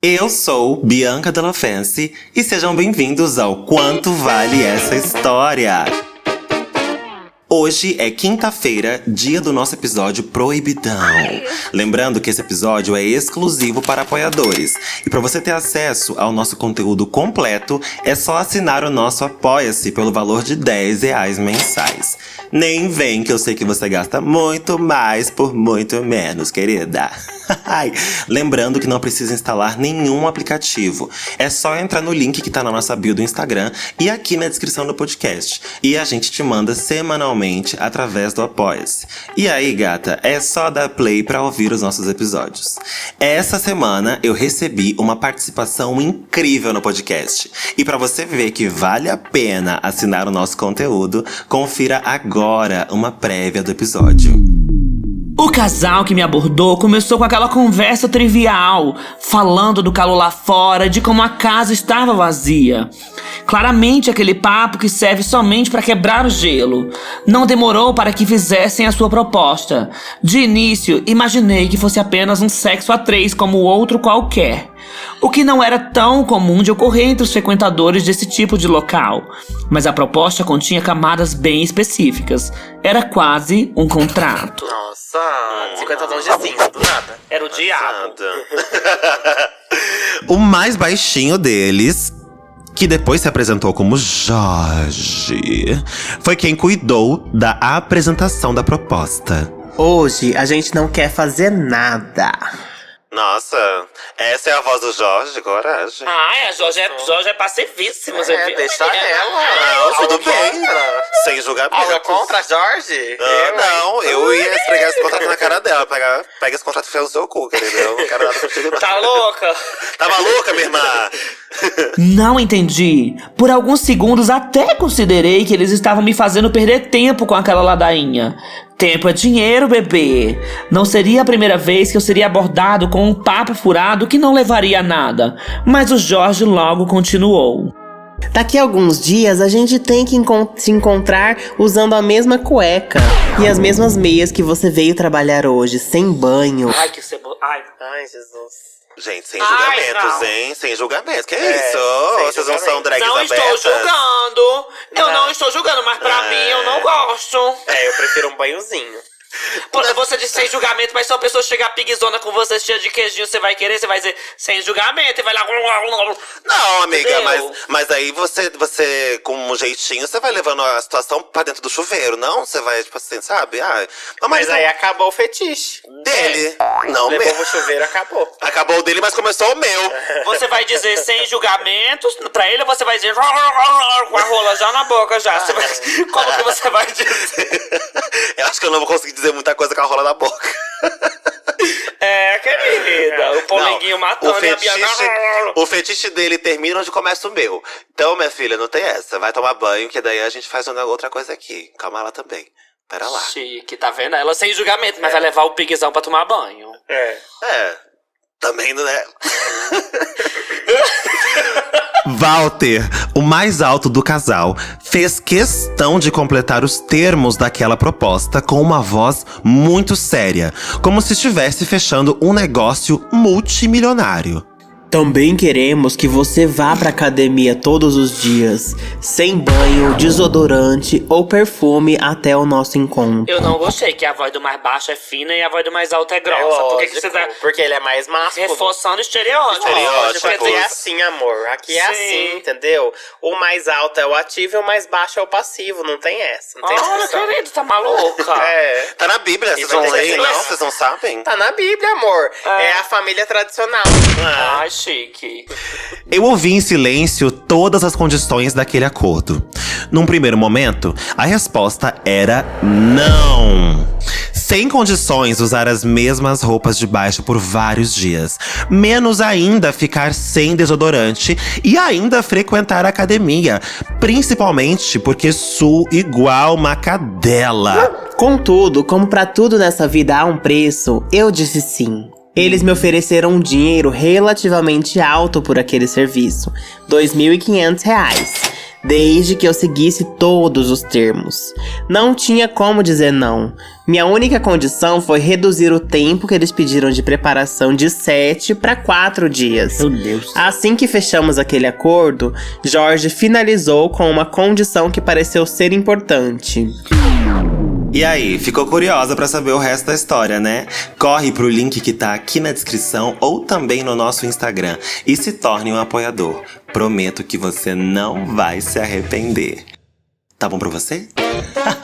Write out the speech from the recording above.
Eu sou Bianca Della Fence e sejam bem-vindos ao Quanto Vale Essa História. Hoje é quinta-feira, dia do nosso episódio Proibidão. Lembrando que esse episódio é exclusivo para apoiadores. E para você ter acesso ao nosso conteúdo completo, é só assinar o nosso Apoia-se pelo valor de 10 reais mensais. Nem vem que eu sei que você gasta muito mais por muito menos, querida. Lembrando que não precisa instalar nenhum aplicativo. É só entrar no link que tá na nossa bio do Instagram e aqui na descrição do podcast. E a gente te manda semanalmente através do Apoia-se. E aí, gata, é só dar play para ouvir os nossos episódios. Essa semana eu recebi uma participação incrível no podcast. E para você ver que vale a pena assinar o nosso conteúdo, confira agora uma prévia do episódio. O casal que me abordou começou com aquela conversa trivial, falando do calor lá fora, de como a casa estava vazia. Claramente aquele papo que serve somente para quebrar o gelo. Não demorou para que fizessem a sua proposta. De início, imaginei que fosse apenas um sexo a três como outro qualquer o que não era tão comum de ocorrer entre os frequentadores desse tipo de local. Mas a proposta continha camadas bem específicas. Era quase um contrato. Nossa, 50 tons de cinza, do nada. Era o diabo. o mais baixinho deles, que depois se apresentou como Jorge, foi quem cuidou da apresentação da proposta. Hoje a gente não quer fazer nada. Nossa, essa é a voz do Jorge, coragem. Ah, a Jorge é, Jorge é passivíssima, é, viu? Deixa ela. Não, tudo bem. Sem julgamento. Algo contra Jorge? Ah, eu, não, eu ia esfregar esse contrato na cara dela. Pega, pega esse contrato e fez o seu cu, querido. Eu não quero nada contigo, não. Tá louca? Tava louca, minha irmã? Não entendi. Por alguns segundos até considerei que eles estavam me fazendo perder tempo com aquela ladainha. Tempo é dinheiro, bebê. Não seria a primeira vez que eu seria abordado com um papo furado que não levaria a nada. Mas o Jorge logo continuou. Daqui a alguns dias a gente tem que encont se encontrar usando a mesma cueca e as mesmas meias que você veio trabalhar hoje, sem banho. Ai, que cebola. Ai, ai, Jesus. Gente, sem julgamentos, Ai, hein? Sem julgamentos. Que é, isso? Vocês Não abertas? estou julgando. Eu não, não estou julgando, mas pra é. mim eu não gosto. É, eu prefiro um banhozinho. Você disse sem julgamento, mas se uma pessoa chegar piguizona com você cheia de queijinho, você vai querer, você vai dizer sem julgamento e vai lá. Não, amiga, mas, mas aí você, você, com um jeitinho, você vai levando a situação pra dentro do chuveiro, não? Você vai, tipo assim, sabe? Ah, mas, mas aí acabou o fetiche. Dele. É. Não, Levou meu. o chuveiro, acabou. Acabou o dele, mas começou o meu. Você vai dizer sem julgamentos pra ele ou você vai dizer com a rola já na boca já? Vai, como que você vai dizer? eu acho que eu não vou conseguir dizer muita coisa com a rola na boca. É, querida. O polenguinho matando o fetiche, O fetiche dele termina onde começa o meu. Então, minha filha, não tem essa. Vai tomar banho, que daí a gente faz outra coisa aqui. Calma lá também. Pera lá. Chique, tá vendo? Ela sem julgamento, mas é. vai levar o piguezão pra tomar banho. É. É. Também não é. Walter, o mais alto do casal, fez questão de completar os termos daquela proposta com uma voz muito séria, como se estivesse fechando um negócio multimilionário. Também queremos que você vá pra academia todos os dias, sem banho, desodorante ou perfume até o nosso encontro. Eu não gostei que a voz do mais baixo é fina e a voz do mais alto é grossa. É Por que, que você tá Porque ele é mais másculo. Reforçando estereótipo. Estereótipo. Quer dizer, é assim, amor. Aqui é Sim. assim, entendeu? O mais alto é o ativo e o mais baixo é o passivo. Não tem essa. Não tem Olha, querido, tá maluca. é. Tá na Bíblia, vocês não leem, não? Vocês não sabem? Tá na Bíblia, amor. É, é a família tradicional. Ah. Ai, chique. Eu ouvi em silêncio todas as condições daquele acordo. Num primeiro momento, a resposta era não. Sem condições usar as mesmas roupas de baixo por vários dias. Menos ainda ficar sem desodorante e ainda frequentar a academia. Principalmente porque sou igual uma cadela. Contudo, como para tudo nessa vida há um preço, eu disse sim. Eles me ofereceram um dinheiro relativamente alto por aquele serviço, 2.500 reais desde que eu seguisse todos os termos. Não tinha como dizer não. Minha única condição foi reduzir o tempo que eles pediram de preparação de 7 para 4 dias. Meu Deus. Assim que fechamos aquele acordo, Jorge finalizou com uma condição que pareceu ser importante. E aí, ficou curiosa para saber o resto da história, né? Corre pro link que tá aqui na descrição ou também no nosso Instagram e se torne um apoiador. Prometo que você não vai se arrepender. Tá bom pra você?